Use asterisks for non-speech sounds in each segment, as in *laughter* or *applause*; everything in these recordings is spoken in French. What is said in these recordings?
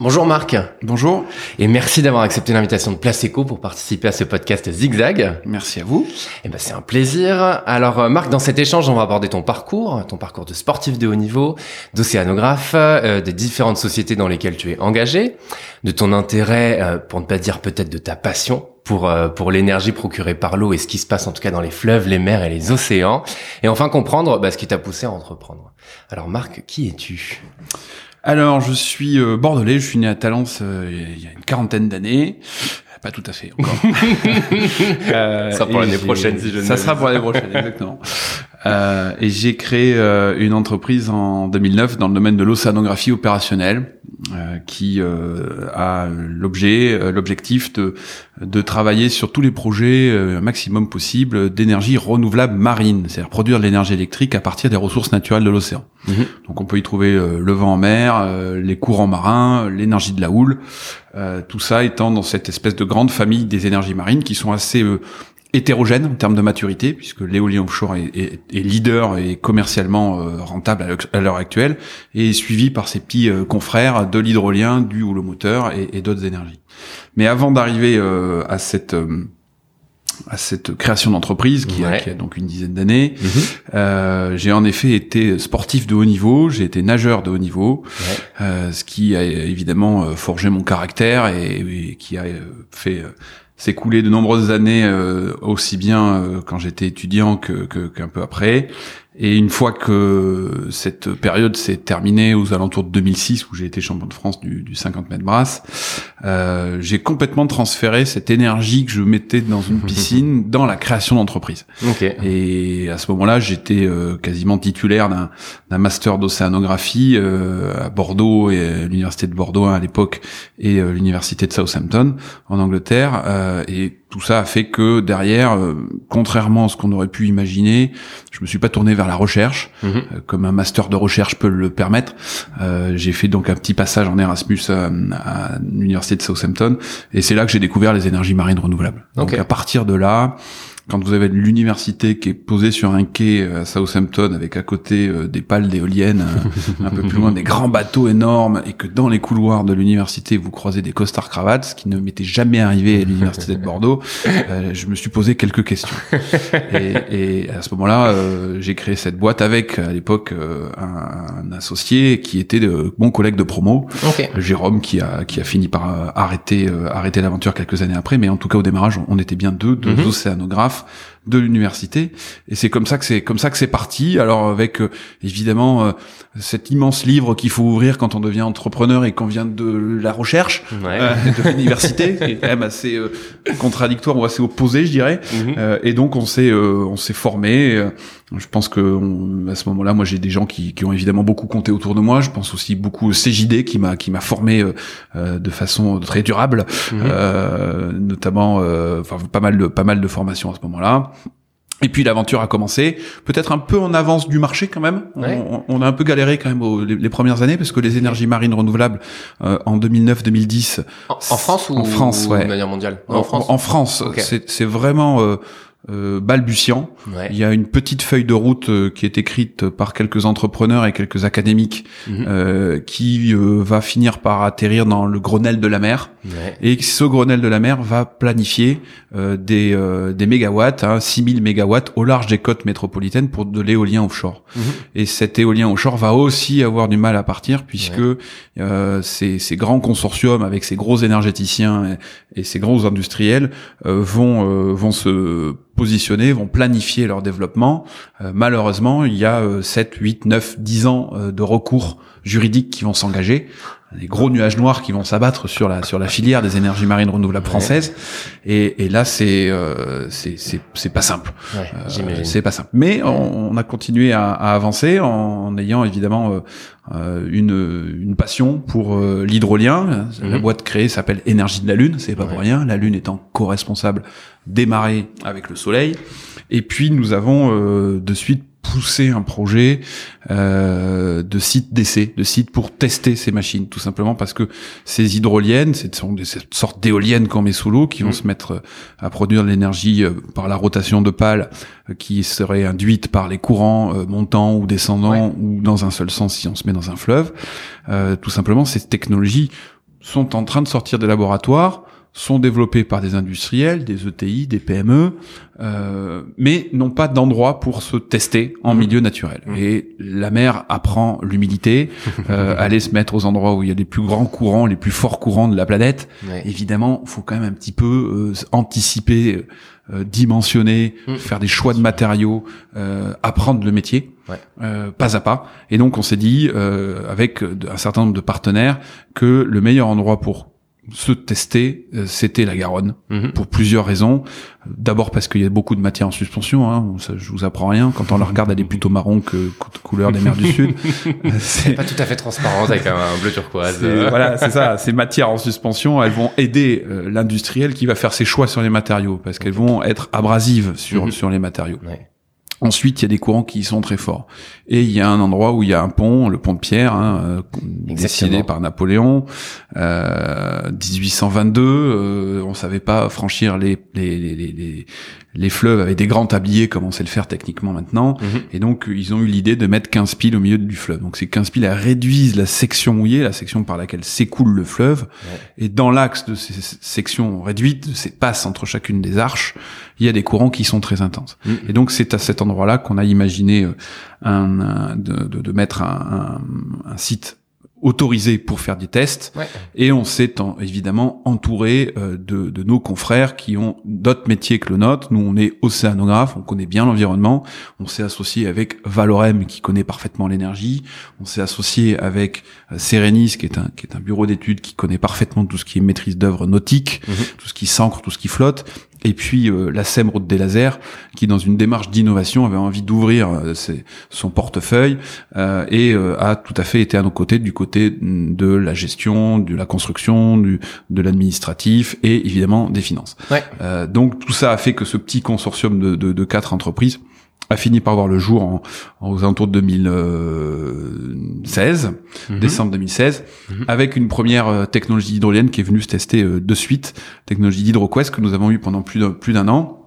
Bonjour Marc. Bonjour. Et merci d'avoir accepté l'invitation de Place Eco pour participer à ce podcast Zigzag. Merci à vous. Eh ben, c'est un plaisir. Alors euh, Marc, dans cet échange, on va aborder ton parcours, ton parcours de sportif de haut niveau, d'océanographe, euh, des différentes sociétés dans lesquelles tu es engagé, de ton intérêt, euh, pour ne pas dire peut-être de ta passion pour, euh, pour l'énergie procurée par l'eau et ce qui se passe en tout cas dans les fleuves, les mers et les océans. Et enfin comprendre bah, ce qui t'a poussé à entreprendre. Alors Marc, qui es-tu? Alors, je suis euh, bordelais, je suis né à Talence euh, il y a une quarantaine d'années. Pas tout à fait encore. *laughs* Euh, Ça pour et l'année prochaine, si je ne Ça sera pour l'année prochaine, exactement. *laughs* Euh, et j'ai créé euh, une entreprise en 2009 dans le domaine de l'océanographie opérationnelle, euh, qui a l'objet, l'objectif de de travailler sur tous les projets un maximum possible d'énergie renouvelable marine, c'est-à-dire produire de l'énergie électrique à partir des ressources naturelles de l'océan. Mhm. Donc on peut y trouver le vent en mer, les courants marins, l'énergie de la houle, tout ça étant dans cette espèce de grande famille des énergies marines qui sont assez hétérogènes en termes de maturité, puisque l'éolien offshore est, est- est leader et commercialement euh, rentable à l'heure- actuelle, et est suivi par ses petits euh, confrères de l'hydrolien, du houlomoteur et, et d'autres énergies. Mais avant d'arriver euh, à cette euh, à cette création d'entreprise qui, Ouais. qui a donc une dizaine d'années, Mhm. euh, j'ai en effet été sportif de haut niveau, j'ai été nageur de haut niveau, Ouais. euh, ce qui a évidemment euh, forgé mon caractère et, et qui a euh, fait euh, s'écouler de nombreuses années euh, aussi bien euh, quand j'étais étudiant que qu'un peu après. Et une fois que cette période s'est terminée aux alentours de 2006 où j'ai été champion de France du, du 50 mètres brasse, euh, j'ai complètement transféré cette énergie que je mettais dans une *laughs* piscine dans la création d'entreprise. Ok. Et à ce moment-là, j'étais euh, quasiment titulaire d'un master d'océanographie euh, à Bordeaux et l'université de Bordeaux à l'époque et euh, l'université de Southampton en Angleterre. Euh, et tout ça a fait que derrière, euh, contrairement à ce qu'on aurait pu imaginer, je me suis pas tourné vers la recherche Mhm. euh, comme un master de recherche peut le permettre. Euh, j'ai fait donc un petit passage en Erasmus à, à l'université de Southampton et c'est là que j'ai découvert les énergies marines renouvelables. Donc à partir de là, quand vous avez l'université qui est posée sur un quai euh, à Southampton avec à côté euh, des pales d'éoliennes, euh, un peu plus loin des grands bateaux énormes, et que dans les couloirs de l'université vous croisez des costards cravates, ce qui ne m'était jamais arrivé à l'université de Bordeaux, euh, je me suis posé quelques questions. Et, et à ce moment-là, euh, j'ai créé cette boîte avec à l'époque euh, un, un associé qui était de, mon collègue de promo. Jérôme qui a qui a fini par arrêter arrêter l'aventure quelques années après mais en tout cas au démarrage on, on était bien deux deux Mhm. océanographes de l'université et c'est comme ça que c'est comme ça que c'est parti alors avec euh, évidemment euh, cet immense livre qu'il faut ouvrir quand on devient entrepreneur et qu'on vient de la recherche Ouais. euh, de l'université *laughs* qui est quand même assez euh, contradictoire ou assez opposé je dirais Mhm. euh, et donc on s'est euh, on s'est formé. Je pense que on- à ce moment-là, moi j'ai des gens qui, qui ont évidemment beaucoup compté autour de moi. Je pense aussi beaucoup au CJD qui m'a qui m'a formé euh, euh, de façon très durable, Mhm. euh, notamment euh, enfin pas mal de pas mal de formations à ce moment-là. Et puis l'aventure a commencé, peut-être un peu en avance du marché quand même. On- Ouais. On, on a un peu galéré quand même aux- les, les premières années parce que les énergies marines renouvelables euh, en 2009-2010 En, en France ou En France, ouais. de manière mondiale? Non, En France. en France, Ok. c'est c'est vraiment euh, euh, balbutiant. Ouais. Il y a une petite feuille de route euh, qui est écrite par quelques entrepreneurs et quelques académiques Mhm. euh, qui euh, va finir par atterrir dans le Grenelle de la mer. Ouais. Et ce Grenelle de la mer va planifier euh, des, euh, des mégawatts, hein, 6000 mégawatts au large des côtes métropolitaines pour de l'éolien offshore. Mhm. Et cet éolien offshore va aussi avoir du mal à partir puisque euh, ces, ces grands consortiums avec ces gros énergéticiens et, et ces gros industriels euh, vont euh, vont se positionner, vont planifier leur développement. Euh, malheureusement, il y a euh, 7, 8, 9, 10 ans euh, de recours juridiques qui vont s'engager, des gros nuages noirs qui vont s'abattre sur la sur la filière des énergies marines renouvelables Ouais. françaises. Et, et là, c'est euh, c'est pas simple. Ouais, Euh, c'est pas simple. Mais on, on a continué à, à avancer en, ayant évidemment euh, euh, une, une passion pour euh, l'hydrolien. La Mhm. boîte créée s'appelle Énergie de la Lune, c'est pas pour rien. La Lune étant co-responsable des marées avec le Soleil. Et puis nous avons euh, de suite poussé un projet euh, de site d'essai, de site pour tester ces machines, tout simplement parce que ces hydroliennes, ce sont des cette sorte d'éoliennes qu'on met sous l'eau, qui vont Mhm. se mettre euh, à produire de l'énergie euh, par la rotation de pales qui serait induite par les courants euh, montants ou descendants Ouais. ou dans un seul sens si on se met dans un fleuve. Euh, tout simplement, ces technologies sont en train de sortir des laboratoires, sont développés par des industriels, des ETI, des PME, euh, mais n'ont pas d'endroit pour se tester en Mmh. milieu naturel. Mmh. Et la mer apprend l'humilité, *laughs* euh, aller se mettre aux endroits où il y a les plus grands courants, les plus forts courants de la planète. Ouais. Évidemment, faut quand même un petit peu euh, anticiper, euh, dimensionner, Mmh. faire des choix de matériaux, euh, apprendre le métier. Ouais. euh, pas à pas. Et donc on s'est dit, euh, avec un certain nombre de partenaires, que le meilleur endroit pour se tester, euh, c'était la Garonne, Mhm. pour plusieurs raisons. D'abord parce qu'il y a beaucoup de matière en suspension, hein, ça, je vous apprends rien. Quand on la regarde, elle est plutôt marron que cou- couleur des mers du Sud. *laughs* C'est- Pas tout à fait transparente avec un, un bleu turquoise. voilà, c'est ça. Ces matières en suspension, elles vont aider euh, l'industriel qui va faire ses choix sur les matériaux, parce qu'elles vont être abrasives sur Mhm. sur les matériaux. Ouais. Ensuite, il y a des courants qui sont très forts. Et il y a un endroit où il y a un pont, le pont de Pierre, hein, euh, décidé par Napoléon, euh, 1822. euh, on savait pas franchir les les, les, les, les- fleuves avec des grands tabliers comme on sait le faire techniquement maintenant. Mhm. Et donc, ils ont eu l'idée de mettre 15 piles au milieu du fleuve. Donc, ces 15 piles elles réduisent la section mouillée, la section par laquelle s'écoule le fleuve. Et dans l'axe de ces sections réduites, ces passes entre chacune des arches, il y a des courants qui sont très intenses. Mhm. Et donc, c'est à cet endroit-là qu'on a imaginé euh, un, un- de, de, de mettre un, un, site autorisé pour faire des tests. Ouais. Et on s'est en- évidemment entouré euh, de, de nos confrères qui ont d'autres métiers que le nôtre. Nous, on est océanographe, on connaît bien l'environnement. On s'est associé avec Valorem, qui connaît parfaitement l'énergie. On s'est associé avec euh, Serenis, qui est un, qui est un bureau d'études qui connaît parfaitement tout ce qui est maîtrise d'œuvre nautique, Mhm. tout ce qui s'ancre, tout ce qui flotte. Et puis euh, la SEM Route des Lasers, qui dans une démarche d'innovation avait envie d'ouvrir euh, son portefeuille euh, et euh, a tout à fait été à nos côtés du côté de la gestion, de la construction, du, de l'administratif et évidemment des finances. Ouais. Euh, donc tout ça a fait que ce petit consortium de, de, de quatre entreprises a fini par voir le jour en, en- aux alentours de 2016, Mhm. décembre 2016, Mhm. avec une première euh, technologie hydrolienne qui est venue se tester euh, de suite, technologie d'HydroQuest que nous avons eu pendant plus d'un plus d'un an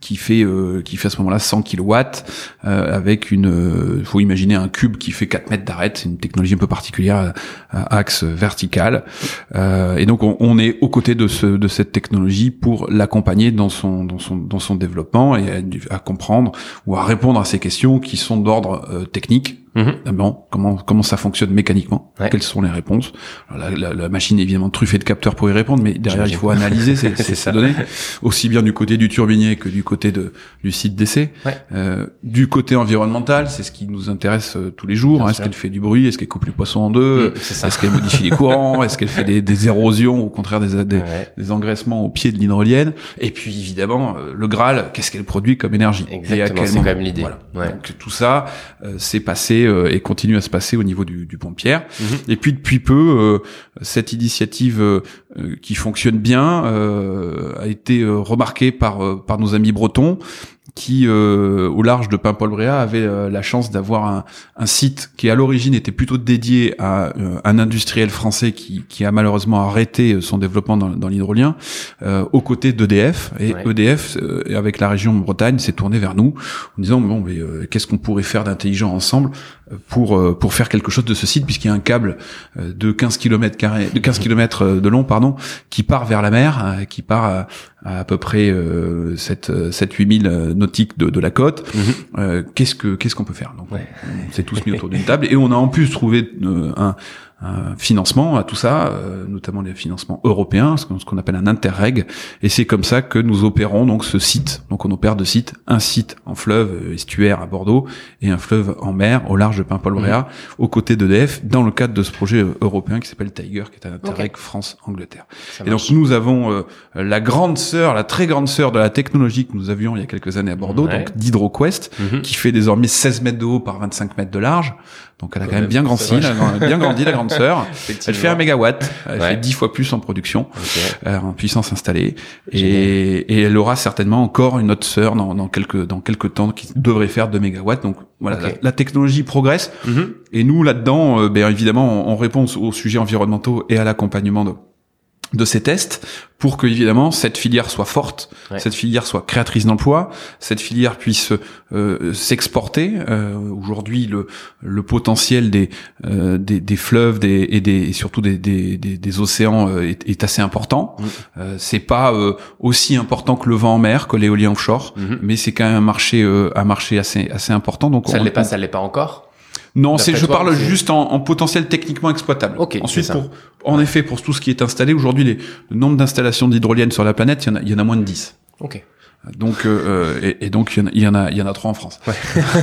qui fait euh, qui fait à ce moment-là 100 kilowatts euh, avec une euh, faut imaginer un cube qui fait 4 mètres d'arête. C'est une technologie un peu particulière à, à axe vertical. Euh, et donc on, on est aux côtés de ce de cette technologie pour l'accompagner dans son dans son dans son développement et à, à comprendre ou à répondre à ces questions qui sont d'ordre euh, technique Ah bon, comment comment ça fonctionne mécaniquement? Ouais. Quelles sont les réponses? Alors, la, la- la machine est évidemment truffée de capteurs pour y répondre, mais derrière il faut analyser ces, *laughs* C'est ces, données, aussi bien du côté du turbinier que du côté de du site d'essai. Ouais. Euh, du côté environnemental, c'est ce qui nous intéresse euh, tous les jours. Hein. Est-ce qu'elle fait du bruit? Est-ce qu'elle coupe les poissons en deux? C'est ça. Est-ce qu'elle modifie les courants? Est-ce qu'elle fait des, des érosions ou au contraire des, des, Ouais. des engraissements au pied de l'hydrolienne? Et puis évidemment euh, le Graal, qu'est-ce qu'elle produit comme énergie? Exactement, c'est quand même l'idée. Voilà. Ouais. Donc tout ça euh, s'est passé euh, et continue à se passer au niveau du, du pont de Pierre. Mhm. Et puis depuis peu, euh, cette initiative euh, qui fonctionne bien euh, a été euh, remarquée par euh, par nos amis bretons qui, euh, au large de Paimpol-Bréa, avaient euh, la chance d'avoir un, un site qui, à l'origine, était plutôt dédié à euh, un industriel français qui, qui a malheureusement arrêté euh, son développement dans, dans l'hydrolien, euh, aux côtés d'EDF. Et Ouais. EDF, euh, avec la région Bretagne, s'est tourné vers nous en disant bon, mais euh, qu'est-ce qu'on pourrait faire d'intelligent ensemble? euh, pour euh, pour faire quelque chose de ce site, puisqu'il y a un câble euh, de 15 km carrés, de 15 km de long, pardon, qui part vers la mer, euh, qui part à, peu près euh, 7 7 8000 nautiques de, de la côte. Mhm. Euh, qu'est-ce que qu'est-ce qu'on peut faire? Donc Ouais. on s'est tous mis autour d'une table et on a en plus trouvé euh, un, un financement à tout ça, euh, notamment les financements européens, ce qu'on appelle un interreg, et c'est comme ça que nous opérons donc ce site. Donc on opère deux sites, un site en fleuve estuaire à Bordeaux et un fleuve en mer au large de Paimpol-Bréa, aux côtés d'EDF, dans le cadre de ce projet euh, européen qui s'appelle Tiger, qui est un interreg France-Angleterre. Et donc nous avons euh, la grande sœur, la très grande sœur de la technologie que nous avions il y a quelques années à Bordeaux, Ouais. donc d'HydroQuest, Mhm. qui fait désormais 16 mètres de haut par 25 mètres de large. Donc elle a quand, Quand même même, bien grandi, la grand- bien grandi la grande *laughs* sœur. Elle fait un mégawatt, elle Ouais. fait 10 fois plus en production, Ok. euh, en puissance installée, et, et elle aura certainement encore une autre sœur dans, dans quelques dans quelques temps qui devrait faire 2 mégawatts. Donc voilà, la technologie progresse, Mhm. et nous là-dedans, euh, ben évidemment, on, on répond aux sujets environnementaux et à l'accompagnement de de ces tests pour que évidemment cette filière soit forte, Ouais. cette filière soit créatrice d'emplois, cette filière puisse euh, s'exporter. Euh, Aujourd'hui, le, le potentiel des, euh, des, des fleuves des, et, des, et surtout des, des, des, des océans euh, est, est assez important. Mm. Euh, c'est pas euh, aussi important que le vent en mer, que l'éolien offshore, Mhm. mais c'est quand même un marché, euh, un marché assez, assez important. Donc Ça on- l'est pas, ça l'est pas encore? Non, c'est, je toi, parle juste en, en potentiel techniquement exploitable. Ok, Ensuite, pour, en effet, pour tout ce qui est installé, aujourd'hui, le nombre d'installations d'hydroliennes sur la planète, il y en a, il y en a moins de 10. Ok. Donc, euh, euh, et, et donc, il y en a, il y en a, trois en France. *laughs*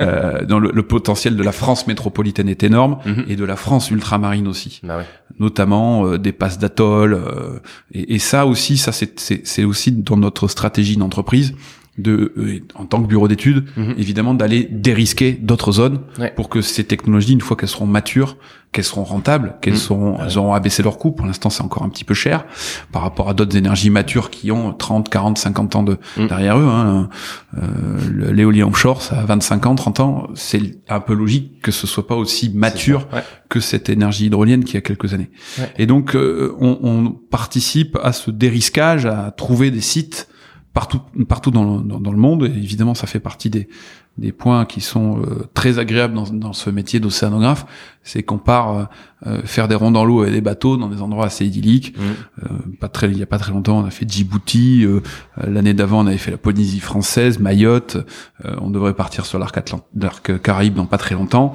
euh, dans le, le potentiel de la France métropolitaine est énorme Mhm. et de la France ultramarine aussi, Bah ouais. notamment euh, des passes d'atoll. euh, et, et ça aussi, ça c'est, c'est, c'est aussi dans notre stratégie d'entreprise de, euh, en tant que bureau d'études, Mhm. évidemment, d'aller dérisquer d'autres zones Ouais. pour que ces technologies, une fois qu'elles seront matures, qu'elles seront rentables, qu'elles Mhm. seront, elles auront abaissé leur coût. Pour l'instant, c'est encore un petit peu cher par rapport à d'autres énergies matures qui ont 30, 40, 50 ans de, Mhm. derrière eux. Hein. Euh, L'éolien offshore, ça a 25 ans, 30 ans. C'est un peu logique que ce soit pas aussi mature. Ouais. que cette énergie hydrolienne qui a quelques années. Ouais. Et donc, euh, on, on participe à ce dérisquage, à trouver des sites partout, partout dans le, dans, dans le monde. Et évidemment, ça fait partie des, des points qui sont euh, très agréables dans, dans ce métier d'océanographe. C'est qu'on part euh, euh, faire des ronds dans l'eau avec des bateaux dans des endroits assez idylliques. Mhm. Euh, pas très, il y a pas très longtemps, on a fait Djibouti. euh, euh, L'année d'avant, on avait fait la Polynésie française, Mayotte. euh, on devrait partir sur l'arc l'arc Caraïbe dans pas très longtemps.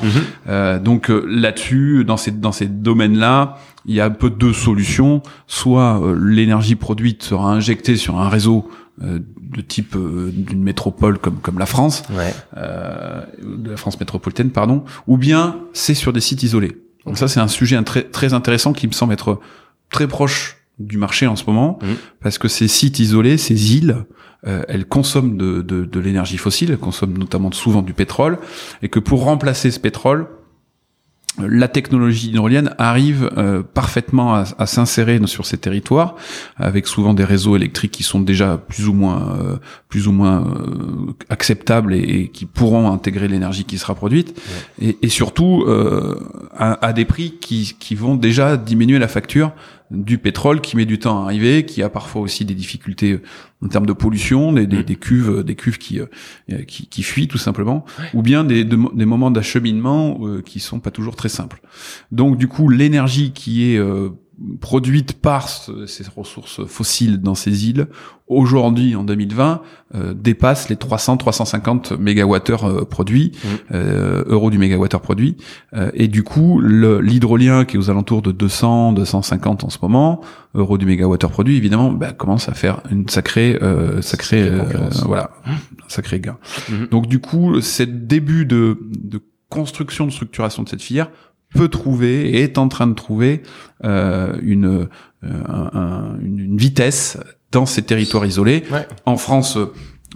Euh, donc là-dessus, dans ces dans ces domaines-là, il y a un peu deux solutions. Soit euh, l'énergie produite sera injectée sur un réseau de type euh, d'une métropole comme comme la France, Ouais. euh, de la France métropolitaine, pardon, ou bien c'est sur des sites isolés. Donc ça, c'est un sujet très très intéressant qui me semble être très proche du marché en ce moment, Mhm. parce que ces sites isolés, ces îles, euh, elles consomment de, de, de l'énergie fossile, elles consomment notamment souvent du pétrole, et que pour remplacer ce pétrole, euh, la technologie hydrolienne arrive euh, parfaitement à, à s'insérer sur ces territoires, avec souvent des réseaux électriques qui sont déjà plus ou moins euh, plus ou moins euh, acceptables et, et qui pourront intégrer l'énergie qui sera produite, et, et surtout euh, à, à des prix qui, qui vont déjà diminuer la facture du pétrole qui met du temps à arriver, qui a parfois aussi des difficultés euh, en termes de pollution, des, des, Mm. des cuves, des cuves qui, euh, qui, qui fuient tout simplement, ou bien des, de- des moments d'acheminement euh, qui sont pas toujours très simples. Donc du coup, l'énergie qui est euh, produite par ce- ces ressources fossiles dans ces îles, aujourd'hui en 2020, euh, dépasse les 300-350 mégawattheures euh, produits, Mm. euh, euros du mégawattheure produit. Euh, et du coup, l'hydrolien qui est aux alentours de 200, 250 en ce moment, euros du mégawattheure produit, évidemment, bah, commence à faire une sacrée, euh, sacrée, euh, voilà, un sacré gain. Mhm. Donc du coup, ce début de, de construction, de structuration de cette filière peut trouver et est en train de trouver euh, une, euh, un- un- une, vitesse dans ces territoires isolés. Ouais. En France euh,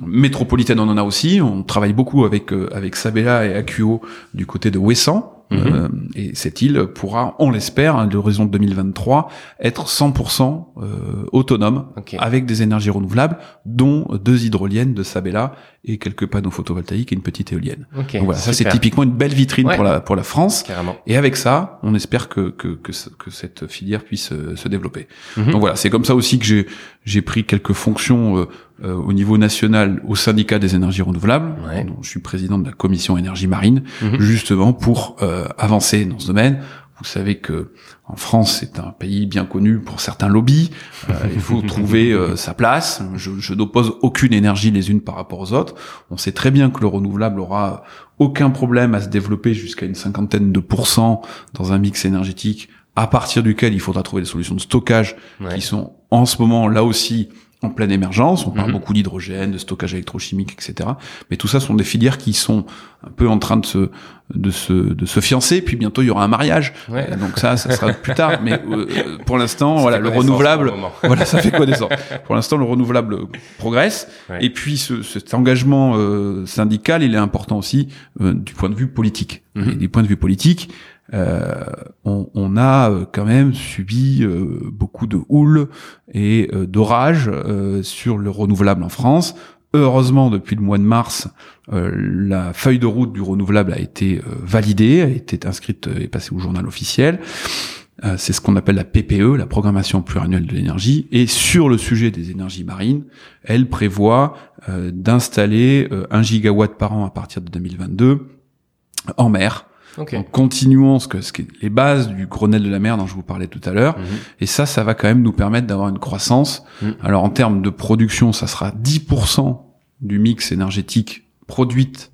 métropolitaine, on en a aussi. On travaille beaucoup avec euh, avec Sabella et Acuo du côté de Ouessant. Mhm. Euh, et cette île pourra, on l'espère, à l'horizon 2023, être 100% euh, autonome Ok. avec des énergies renouvelables, dont deux hydroliennes de Sabella et quelques panneaux photovoltaïques et une petite éolienne. Ok. Donc voilà, ça c'est typiquement une belle vitrine Ouais. pour la pour la France. Carrément. Et avec ça, on espère que que que, que cette filière puisse euh, se développer. Mhm. Donc voilà, c'est comme ça aussi que j'ai j'ai pris quelques fonctions euh, euh, au niveau national au syndicat des énergies renouvelables. Ouais. dont je suis président de la commission énergie marine, Mhm. justement pour euh, avancer dans ce domaine. Vous savez que en France, c'est un pays bien connu pour certains lobbies. Euh, il faut *laughs* trouver euh, sa place. Je, je n'oppose aucune énergie les unes par rapport aux autres. On sait très bien que le renouvelable aura aucun problème à se développer jusqu'à une cinquantaine de pourcents dans un mix énergétique à partir duquel il faudra trouver des solutions de stockage Ouais. qui sont en ce moment là aussi en pleine émergence. On parle Mhm. beaucoup d'hydrogène, de stockage électrochimique, etc. Mais tout ça sont des filières qui sont un peu en train de se de se de se fiancer. Puis bientôt il y aura un mariage. Ouais. Euh, Donc ça, ça sera plus tard. Mais euh, pour l'instant, *laughs* voilà, le renouvelable. Voilà, ça fait *laughs* connaissance. Pour l'instant, le renouvelable progresse. Ouais. Et puis, ce, cet engagement euh, syndical, il est important aussi euh, du point de vue politique. Mhm. Et du point de vue politique, euh, on, a euh, quand même subi euh, beaucoup de houle et euh, d'orages sur le renouvelable en France. Heureusement, depuis le mois de mars, la feuille de route du renouvelable a été validée, a été inscrite et passée au journal officiel. C'est ce qu'on appelle la PPE, la programmation pluriannuelle de l'énergie. Et sur le sujet des énergies marines, elle prévoit d'installer euh, un gigawatt par an à partir de 2022 en mer. En continuant ce que, ce les bases du Grenelle de la mer dont je vous parlais tout à l'heure. Mhm. Et ça, ça va quand même nous permettre d'avoir une croissance. Mhm. Alors en termes de production, ça sera 10% du mix énergétique produite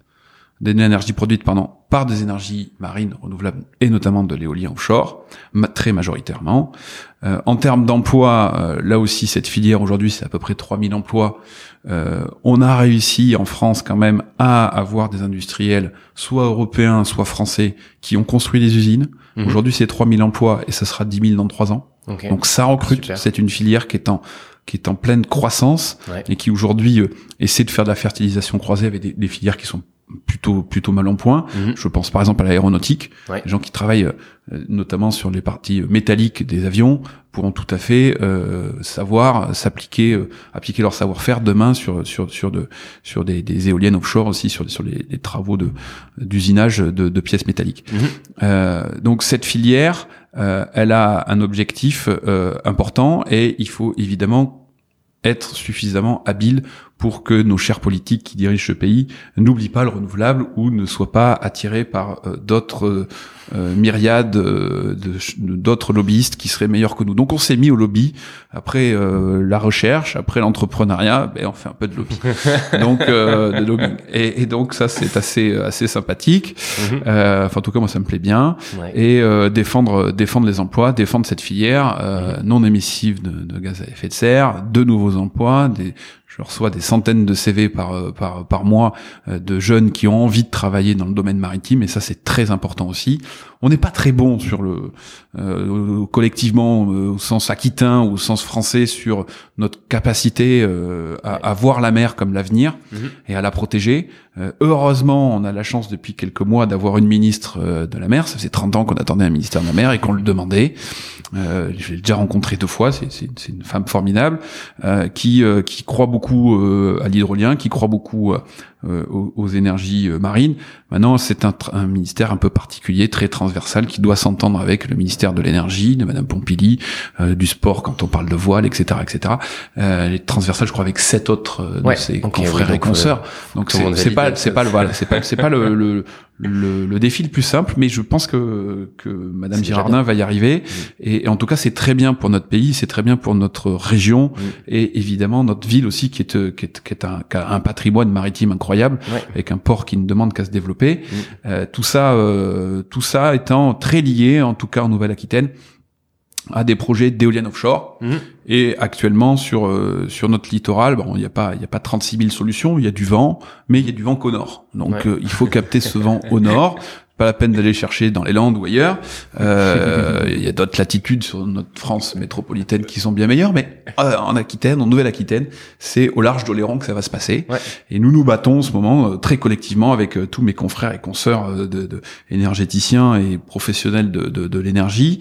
d'énergie produite pardon, par des énergies marines renouvelables et notamment de l'éolien offshore, très majoritairement. Euh, en termes d'emploi, euh, là aussi cette filière aujourd'hui c'est à peu près 3000 emplois. Euh, on a réussi en France quand même à avoir des industriels soit européens soit français qui ont construit des usines. Mhm. Aujourd'hui c'est 3000 emplois et ça sera 10 000 dans 3 ans. Donc ça recrute, c'est une filière qui est en qui est en pleine croissance et qui aujourd'hui essaie de faire de la fertilisation croisée avec des, des filières qui sont plutôt plutôt mal en point. Mhm. Je pense par exemple à l'aéronautique. Les gens qui travaillent euh, notamment sur les parties métalliques des avions pourront tout à fait euh, savoir s'appliquer euh, appliquer leur savoir-faire demain sur sur sur de sur des, des éoliennes offshore aussi sur sur les, les travaux de d'usinage de, de, pièces métalliques. Mhm. Euh, donc cette filière, elle a un objectif important et il faut évidemment être suffisamment habile pour que nos chers politiques qui dirigent ce pays n'oublient pas le renouvelable ou ne soient pas attirés par euh, d'autres euh, myriades euh, d'autres lobbyistes qui seraient meilleurs que nous. Donc on s'est mis au lobby après la recherche, après l'entrepreneuriat, ben on fait un peu de lobby. *laughs* donc de lobby. Et, et, donc ça c'est assez assez sympathique. Mhm. enfin en tout cas moi ça me plaît bien. Et défendre défendre les emplois, défendre cette filière non émissive de, de gaz à effet de serre, de nouveaux emplois, des je reçois des centaines de CV par euh, par par mois euh, de jeunes qui ont envie de travailler dans le domaine maritime et ça c'est très important aussi. On n'est pas très bon sur le euh, collectivement au sens aquitain ou au sens français sur notre capacité à, à, voir la mer comme l'avenir mhm. et à la protéger. heureusement, on a la chance depuis quelques mois d'avoir une ministre de la mer. Ça faisait 30 ans qu'on attendait un ministère de la mer et qu'on le demandait. Euh, je l'ai déjà rencontré deux fois. C'est une femme formidable euh, qui qui croit beaucoup euh, à l'hydrolien, qui croit beaucoup euh, aux, énergies euh, marines. Maintenant, c'est un, un, ministère un peu particulier, très transversal, qui doit s'entendre avec le ministère de l'énergie, de Madame Pompili, du sport quand on parle de voile, etc., etc. Euh, les transversales, je crois, avec sept autres de ses confrères et consoeurs. donc c'est pas, c'est pas le voilà, c'est pas, c'est pas le, le le, le, défi le plus simple, mais je pense que, que Madame Girardin va y arriver. Et, en tout cas, c'est très bien pour notre pays, c'est très bien pour notre région et évidemment notre ville aussi, qui est, qui est, qui est un, qui a un patrimoine maritime incroyable, avec un port qui ne demande qu'à se développer. Euh, tout ça, euh, tout ça étant très lié, en tout cas en Nouvelle-Aquitaine, à des projets d'éoliennes offshore. Mhm. Et actuellement sur euh, sur notre littoral, bon, il n'y a pas il y a pas 36 000 solutions. Il y a du vent, mais il y a du vent qu'au nord. Donc euh, il faut capter ce vent au nord *laughs* pas la peine d'aller chercher dans les Landes ou ailleurs. Euh, *laughs* il y a d'autres latitudes sur notre France métropolitaine qui sont bien meilleures, mais euh, en Aquitaine, en Nouvelle-Aquitaine, c'est au large d'Oléron que ça va se passer. Et nous nous battons en ce moment euh, très collectivement avec tous mes confrères et consoeurs de, de, énergéticiens et professionnels de, de l'énergie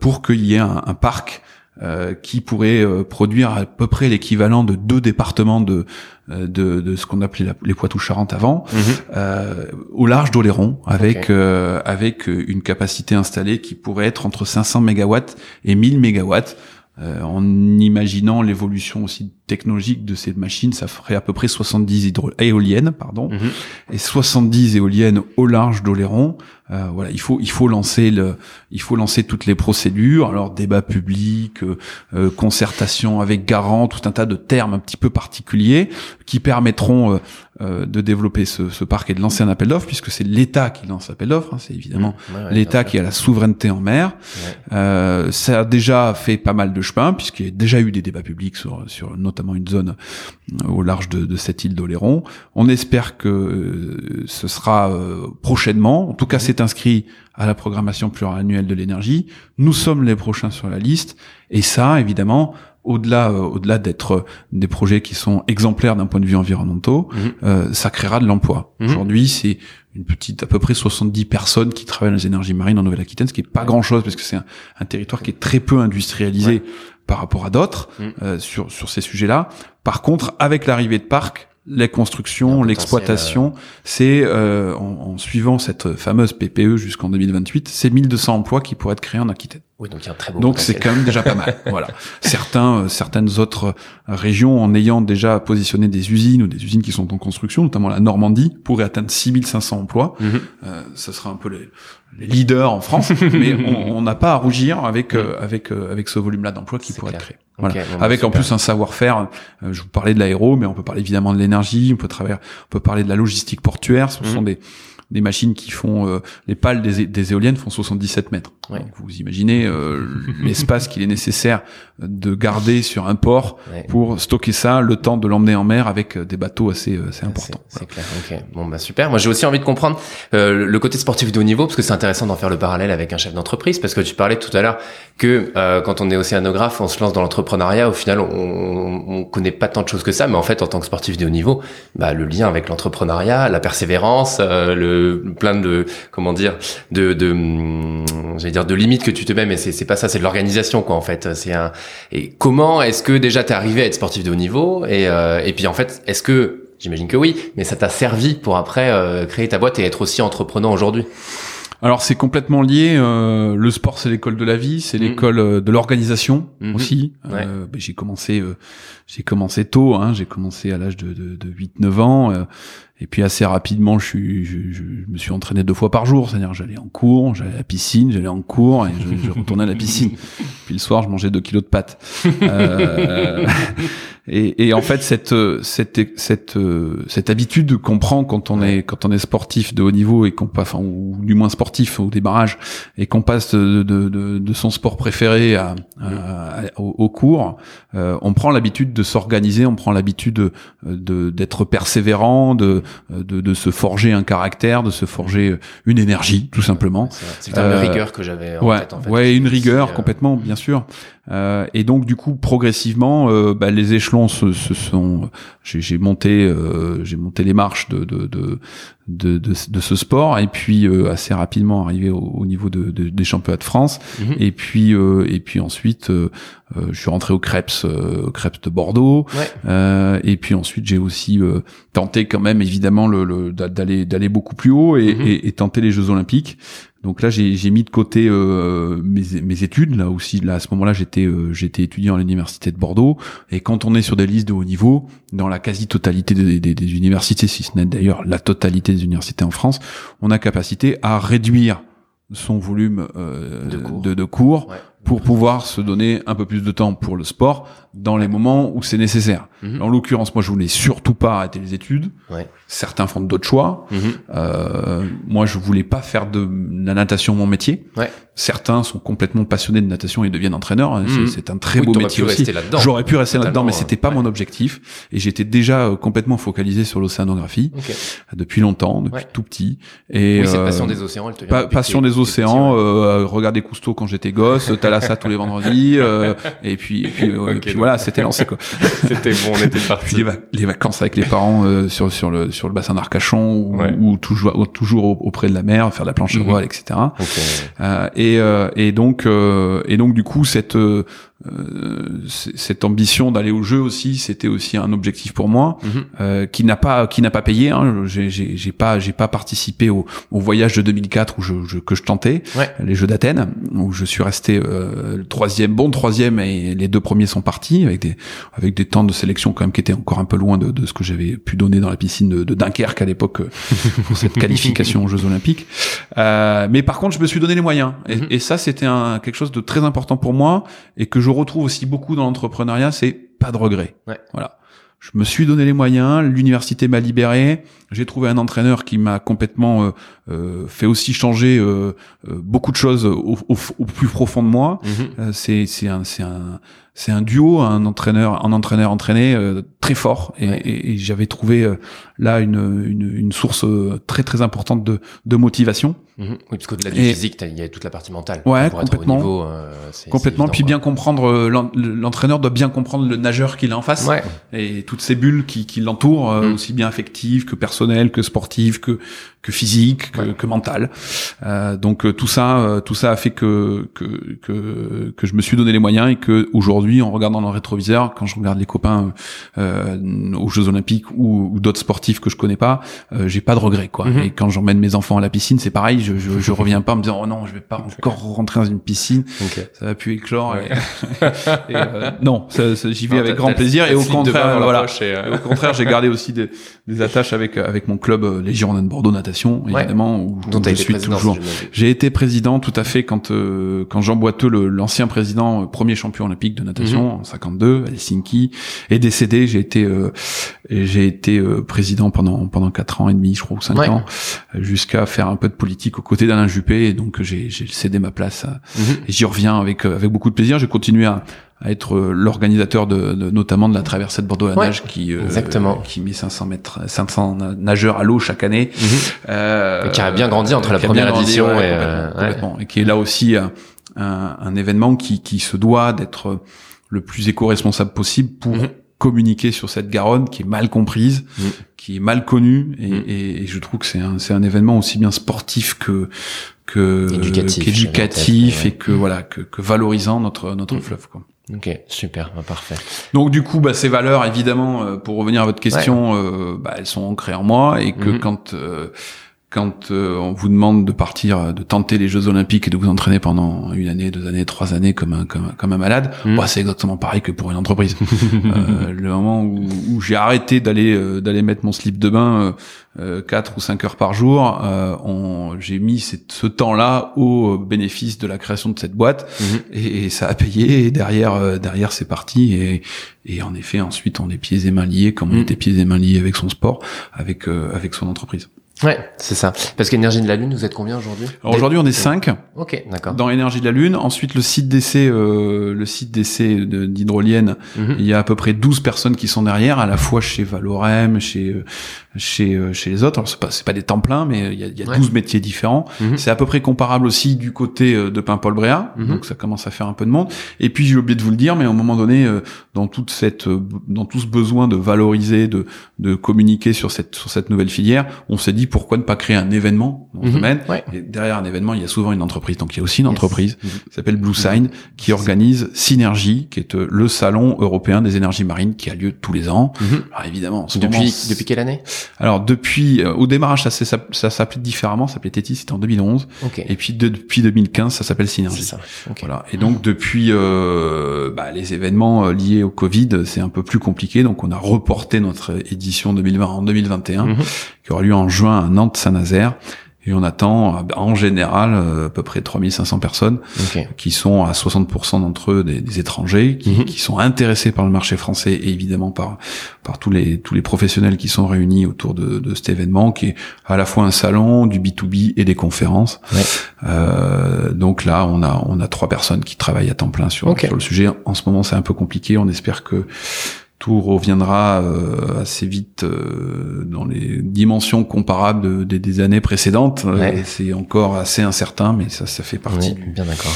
pour qu'il y ait un, un parc euh, qui pourrait euh, produire à peu près l'équivalent de deux départements de euh, de, de, ce qu'on appelait les Poitou-Charentes avant, mhm. au large d'Oléron, avec avec une capacité installée qui pourrait être entre 500 mégawatts et 1000 mégawatts. en imaginant l'évolution aussi technologique de ces machines, ça ferait à peu près 70 hydro éoliennes, pardon, mhm. et 70 éoliennes au large d'Oléron, euh, voilà, il faut il faut lancer le il faut lancer toutes les procédures. Alors débat public, euh, euh, concertation avec garant, tout un tas de termes un petit peu particuliers qui permettront de développer ce, ce, parc et de lancer un appel d'offres puisque c'est l'État qui lance l'appel d'offres. Hein, c'est évidemment mmh, l'État qui a la souveraineté en mer. ça a déjà fait pas mal de chemin puisqu'il y a déjà eu des débats publics sur sur notamment une zone au large de, de cette île d'Oléron. On espère que ce sera prochainement. En tout cas, c'est inscrit à la programmation pluriannuelle de l'énergie. Nous sommes les prochains sur la liste. Et ça, évidemment, au-delà euh, au-delà d'être des projets qui sont exemplaires d'un point de vue environnemental, mhm. euh, ça créera de l'emploi. Mhm. Aujourd'hui, c'est une petite à peu près 70 personnes qui travaillent dans les énergies marines en Nouvelle-Aquitaine, ce qui est pas grand-chose parce que c'est un, territoire qui est très peu industrialisé par rapport à d'autres mhm. euh, sur sur ces sujets-là. Par contre, avec l'arrivée de parcs, les constructions, l'exploitation, c'est euh, en, en, suivant cette fameuse PPE jusqu'en 2028, c'est 1200 emplois qui pourraient être créés en Aquitaine. Oui, donc il y a un très beau Donc c'est quand même déjà pas mal. *laughs* voilà. Certains, euh, certaines autres régions, en ayant déjà positionné des usines ou des usines qui sont en construction, notamment la Normandie, pourraient atteindre 6500 emplois. Mm euh, ce sera un peu les, les leaders en France, *laughs* mais on n'a pas à rougir avec euh, avec euh, avec ce volume-là d'emplois qui pourrait être créé. Voilà. Bah, avec en plus un savoir-faire. je vous parlais de l'aéro, mais on peut parler évidemment de l'énergie. On peut travailler, on peut parler de la logistique portuaire. Ce sont mm. des des machines qui font euh, les pales des, des, éoliennes font 77 mètres. vous imaginez euh, *laughs* l'espace qu'il est nécessaire de garder sur un port pour stocker ça, le temps de l'emmener en mer avec euh, des bateaux assez, assez importants. C'est clair. Ok. Bon bah super. Moi j'ai aussi envie de comprendre le côté sportif de haut niveau parce que c'est intéressant d'en faire le parallèle avec un chef d'entreprise parce que tu parlais tout à l'heure que quand on est océanographe, on se lance dans l'entrepreneuriat. Au final, on, on, connaît pas tant de choses que ça, mais en fait en tant que sportif de haut niveau, bah, le lien avec l'entrepreneuriat, la persévérance, le plein de comment dire de de hum, j'allais dire de limites que tu te mets mais c'est pas ça c'est de l'organisation quoi en fait c'est un et comment est-ce que déjà t'es arrivé à être sportif de haut niveau et euh, et puis en fait est-ce que j'imagine que oui mais ça t'a servi pour après euh, créer ta boîte et être aussi entrepreneur aujourd'hui? Alors c'est complètement lié. Euh, le sport c'est l'école de la vie, c'est mmh. l'école de l'organisation mmh. aussi. Ben, j'ai commencé, j'ai commencé tôt. Hein, j'ai commencé à l'âge de, de, de 8-9 ans. Et puis assez rapidement, je, suis, je, je, me suis entraîné deux fois par jour, c'est-à-dire j'allais en cours, j'allais à la piscine, j'allais en cours et je, je, retournais à la piscine. *laughs* Puis le soir, je mangeais deux kilos de pâtes. Euh, et, et, en fait, cette cette cette cette habitude qu'on prend quand on est quand on est sportif de haut niveau et qu'on passe, enfin ou du moins sportif au démarrage et qu'on passe de, de, de, de, son sport préféré à, au, cours, euh, on prend l'habitude de s'organiser, on prend l'habitude de d'être persévérant, de euh, de, de, se forger un caractère, de se forger euh, une énergie, tout simplement. C'est un euh, rigueur que j'avais en ouais, tête. En fait, ouais, une rigueur complètement, bien sûr. Euh, et donc du coup progressivement, euh, bah, les échelons se, se sont. J'ai monté, euh, j'ai monté les marches de de, de de, de, de, ce sport et puis assez rapidement arrivé au, niveau de, des championnats de France mhm. et puis et puis ensuite je suis rentré au Krebs au Krebs de Bordeaux et puis ensuite j'ai aussi tenté quand même évidemment le, d'aller d'aller beaucoup plus haut et, mhm. et, et, tenter les Jeux Olympiques donc là, j'ai mis de côté euh, mes, mes, études. Là aussi, là à ce moment-là, j'étais euh, j'étais étudiant à l'université de Bordeaux. Et quand on est sur des listes de haut niveau, dans la quasi-totalité des, des, des, universités, si ce n'est d'ailleurs la totalité des universités en France, on a capacité à réduire son volume euh, de cours, pour pouvoir se donner un peu plus de temps pour le sport dans les moments où c'est nécessaire. Mhm. En l'occurrence, moi, je voulais surtout pas arrêter les études. Ouais. Certains font d'autres choix. Mhm. Euh, moi, je voulais pas faire de la natation mon métier. Ouais. Certains sont complètement passionnés de natation et deviennent entraîneurs. Mhm. C'est un très beau métier aussi. J'aurais pu rester là-dedans, mais c'était pas mon objectif. Et j'étais déjà euh, complètement focalisé sur l'océanographie okay. depuis longtemps, depuis tout petit. Et oui, cette passion euh, des océans, elle te vient passion des océans. Euh, regarder Cousteau quand j'étais gosse. *laughs* T'as ça tous les vendredis. *laughs* et puis, et puis, puis voilà, c'était lancé quoi. *laughs* c'était bon, on était *laughs* parti. Les, vacances avec les parents sur sur le sur le bassin d'Arcachon ou, toujours toujours auprès de la mer, faire de la planche à voile, etc. Euh, et, euh, et donc euh, et donc du coup cette euh, cette ambition d'aller au jeu aussi, c'était aussi un objectif pour moi, mhm. euh, qui n'a pas qui n'a pas payé. Hein. J'ai pas j'ai pas participé au, au, voyage de 2004 où je, je que je tentais les Jeux d'Athènes, où je suis resté euh, troisième, bon troisième et les deux premiers sont partis avec des avec des temps de sélection quand même qui étaient encore un peu loin de, de ce que j'avais pu donner dans la piscine de, de Dunkerque à l'époque euh, pour cette *laughs* qualification aux Jeux Olympiques. Euh, mais par contre, je me suis donné les moyens et, mhm. et ça c'était un quelque chose de très important pour moi et que je retrouve aussi beaucoup dans l'entrepreneuriat, c'est pas de regret. Voilà. Je me suis donné les moyens, l'université m'a libéré, j'ai trouvé un entraîneur qui m'a complètement euh, euh, fait aussi changer euh, beaucoup de choses au, plus profond de moi. Mhm. c'est c'est un c'est un c'est un duo, un entraîneur un entraîneur entraîné très fort et, et, j'avais trouvé là une, une, une source très très importante de de motivation. Mhm. Oui, parce qu'au-delà du physique, il y a toute la partie mentale. Ouais, complètement. Niveau, euh, complètement. Puis bien comprendre, euh, l'entraîneur doit bien comprendre le nageur qu'il a en face ouais. et toutes ces bulles qui, qui l'entourent, euh, mhm. aussi bien affectives que personnelles, que sportives, que que physique, que, que mental. Euh, donc tout ça, tout ça a fait que, que que que je me suis donné les moyens et que aujourd'hui, en regardant dans le rétroviseur, quand je regarde les copains euh, aux Jeux Olympiques ou, ou d'autres sportifs que je connais pas, j'ai pas de regrets quoi. Mhm. Et quand j'emmène mes enfants à la piscine, c'est pareil, je, je, je reviens pas en me disant oh non, je vais pas encore rentrer dans une piscine, Ok. ça va plus éclore. Ouais. Et, *laughs* et, euh, non, ça- ça- j'y vais Non, avec grand plaisir et au contraire, voilà. et, euh, Et Au contraire, j'ai gardé aussi des, des attaches avec avec mon club euh, les Girondins de Bordeaux natation Ouais. évidemment où, Dont je été suis président, toujours. J'ai été président tout à fait quand euh, quand Jean Boiteux, le- l'ancien président, euh, premier champion olympique de natation en 52 à Helsinki, est décédé. J'ai été euh, j'ai été euh, président pendant pendant quatre ans et demi, je crois ou cinq Ouais. ans, euh, jusqu'à faire un peu de politique aux côtés d'Alain Juppé. Et donc j'ai cédé ma place. à- Mhm. et j'y reviens avec euh, avec beaucoup de plaisir. J'ai continué à à être euh, l'organisateur de, de- notamment de la traversée de Bordeaux à la Ouais, nage qui euh, exactement. qui met 500 mètres 500 na- nageurs à l'eau chaque année Mhm. euh, Et qui a bien grandi entre la première grandi, édition ouais, et, complètement, euh, ouais. complètement. et qui est là aussi un, un, un événement qui, qui se doit d'être le plus éco-responsable possible pour Mhm. Communiquer sur cette Garonne qui est mal comprise, Mhm. qui est mal connue, et, Mhm. et- et je trouve que c'est un, c'est un événement aussi bien sportif que que Éducatif, qu'éducatif et que voilà que, que valorisant notre notre Mhm. fleuve quoi. Ok, super, bah, parfait. Donc du coup, bah, ces valeurs, évidemment, euh, pour revenir à votre question, euh, bah, elles sont ancrées en moi et que Mhm. quand euh, quand euh, on vous demande de partir, euh, de tenter les Jeux Olympiques et de vous entraîner pendant une année, deux années, trois années comme un comme, comme un malade, Mhm. bah, c'est exactement pareil que pour une entreprise. *laughs* Euh, le moment où, où j'ai arrêté d'aller euh, d'aller mettre mon slip de bain euh, euh, quatre ou cinq heures par jour, euh, on- j'ai mis cette- ce temps-là au bénéfice de la création de cette boîte Mhm. et, et ça a payé et derrière derrière c'est parti et, et en effet ensuite on est pieds et mains liés comme on Mm. était pieds et mains liés avec son sport avec euh, avec son entreprise. Ouais, c'est ça. Parce qu'Énergie de la Lune, vous êtes combien aujourd'hui? Alors aujourd'hui on est cinq Ok, d'accord. dans énergie de la lune. Ensuite le site d'essai euh, le site d'essai de- d'hydrolienne, Mhm. il y a à peu près 12 personnes qui sont derrière à la fois chez Valorem, chez euh, chez euh, chez les autres. Alors c'est pas c'est pas des temps pleins mais il y a, il y a Ouais. 12 métiers différents. Mhm. C'est à peu près comparable aussi du côté euh, de Paimpol Bréa, Mhm. donc ça commence à faire un peu de monde. Et puis j'ai oublié de vous le dire, mais à un moment donné, dans toute cette, dans tout ce besoin de valoriser, de, de communiquer sur cette sur cette nouvelle filière, on s'est dit pourquoi ne pas créer un événement dans ce Mhm. domaine. Ouais. Et derrière un événement, il y a souvent une entreprise. Donc il y a aussi une Yes. entreprise Mhm. qui s'appelle Blue Sign, qui organise Synergie, qui est euh, le salon européen des énergies marines qui a lieu tous les ans. Mhm. Alors évidemment, en ce Depuis, moment, depuis quelle année? Alors depuis euh, au démarrage ça, s'est- ça, ça s'appelait différemment, ça s'appelait Tétis, c'était en 2011, Ok. et puis de- depuis 2015 ça s'appelle Synergie. ça. Ok. Voilà. Et donc depuis euh, bah, les événements euh, liés au Covid, c'est un peu plus compliqué. Donc on a reporté notre édition 2020 en 2021, Mhm. qui aura lieu en juin à Nantes-Saint-Nazaire. Et on attend en général euh, à peu près 3500 personnes qui sont à 60% d'entre eux des, des étrangers, qui, Mhm. qui sont intéressés par le marché français et évidemment par par tous les tous les professionnels qui sont réunis autour de, de cet événement, qui est à la fois un salon, du B2B et des conférences. Ouais. Euh, donc là, on a on a trois personnes qui travaillent à temps plein sur le sujet. En ce moment, c'est un peu compliqué. On espère que tout reviendra euh, assez vite euh, dans les dimensions comparables de- des- des années précédentes. Euh, Ouais. C'est encore assez incertain, mais ça, ça fait partie Oui, bien d'accord.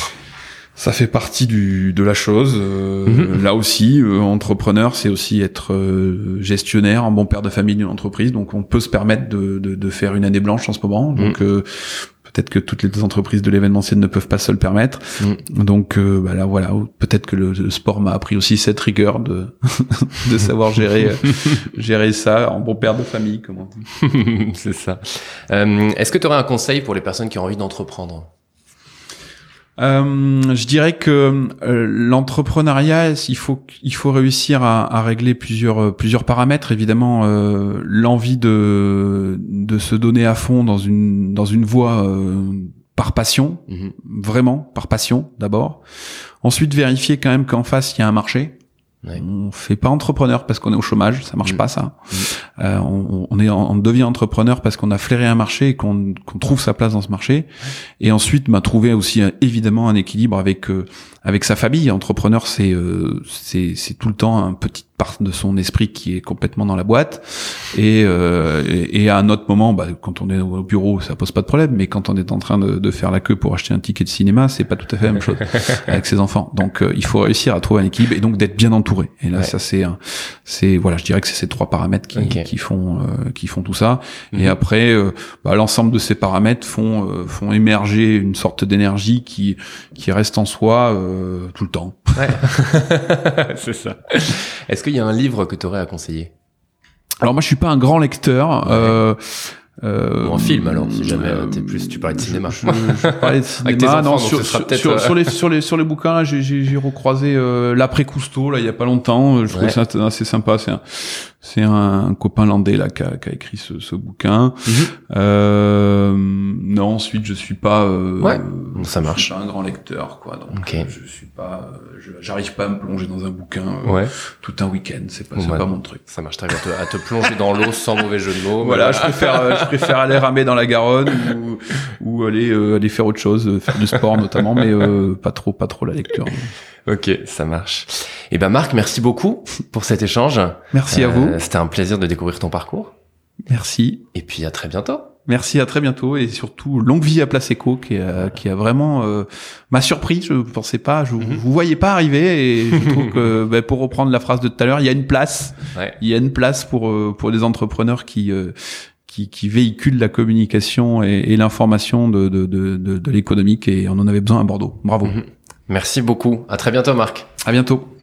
ça fait partie du, de la chose. Euh, Mhm. Là aussi, euh, entrepreneur, c'est aussi être euh, gestionnaire, un bon père de famille d'une entreprise. Donc, on peut se permettre de, de, de faire une année blanche en ce moment. Donc, euh, peut-être que toutes les entreprises de l'événementiel ne peuvent pas se le permettre. Donc, euh, bah là, voilà, peut-être que le, le sport m'a appris aussi cette rigueur de, *laughs* de savoir gérer, euh, *laughs* gérer ça en bon père de famille, comment on dit. *laughs* c'est ça. Euh, Est-ce que tu aurais un conseil pour les personnes qui ont envie d'entreprendre? Euh, je dirais que euh, l'entrepreneuriat, il faut il faut réussir à, à régler plusieurs euh, plusieurs paramètres. Évidemment, euh, l'envie de de se donner à fond dans une dans une voie euh, par passion, Mhm. vraiment par passion d'abord. Ensuite, vérifier quand même qu'en face il y a un marché. Ouais. On fait pas entrepreneur parce qu'on est au chômage, ça marche Mhm. pas ça. Mhm. Euh, on, on est on devient entrepreneur parce qu'on a flairé un marché et qu'on trouve sa place dans ce marché. Et ensuite, bah, trouver aussi évidemment un équilibre avec euh, avec sa famille. Entrepreneur, c'est euh, c'est tout le temps un petite part de son esprit qui est complètement dans la boîte. Et euh, et, et à un autre moment, bah, quand on est au bureau, ça pose pas de problème. Mais quand on est en train de, de faire la queue pour acheter un ticket de cinéma, c'est pas tout à fait la même chose *laughs* avec ses enfants. Donc, euh, il faut réussir à trouver un équilibre et donc d'être bien entouré. Et là, Ouais. ça c'est c'est voilà, je dirais que c'est ces trois paramètres qui qui font euh, qui font tout ça. Et Mhm. après, euh, bah, l'ensemble de ces paramètres font euh, font émerger une sorte d'énergie qui qui reste en soi euh, tout le temps. Ouais. *laughs* c'est ça. Est-ce qu'il y a un livre que tu aurais à conseiller? Alors moi, je suis pas un grand lecteur. Euh, euh, Ou un film alors, si jamais euh, t'es plus, tu parlais de cinéma. Je, je, parlais de *laughs* cinéma. non, sur, sur, sur, sur, les sur les sur les bouquins, j'ai recroisé euh, l'après Cousteau là il y a pas longtemps. Je ouais. trouvais ça assez sympa. C'est un c'est un, copain landais là qui a, qui a écrit ce, ce bouquin. -hmm. euh, non, ensuite je suis pas. Euh, ouais, ça marche. Suis pas un grand lecteur quoi. Donc okay. je suis pas. J'arrive pas à me plonger dans un bouquin ouais. tout un week-end. C'est pas, ouais. pas mon truc. Ça marche très bien. À te plonger dans l'eau sans mauvais jeu de mots. Voilà, je préfère je préfère aller ramer dans la Garonne ou, ou aller euh, aller faire autre chose, faire du sport notamment, mais euh, pas trop pas trop la lecture. Ok, ça marche. Et eh ben Marc, merci beaucoup pour cet échange. Merci à vous. C'était un plaisir de découvrir ton parcours. Merci. Et puis à très bientôt. Merci, à très bientôt et surtout longue vie à Place Eco qui a, qui a vraiment euh, m'a surpris. Je pensais pas, je mm -hmm. vous voyais pas arriver et je *laughs* trouve que bah, pour reprendre la phrase de tout à l'heure, il y a une place. Ouais. Il y a une place pour pour les entrepreneurs qui euh, qui, qui véhiculent la communication et, et l'information de de, de, de, de l'économique et on en avait besoin à Bordeaux. Bravo. Mm -hmm. Merci beaucoup. À très bientôt, Marc. À bientôt.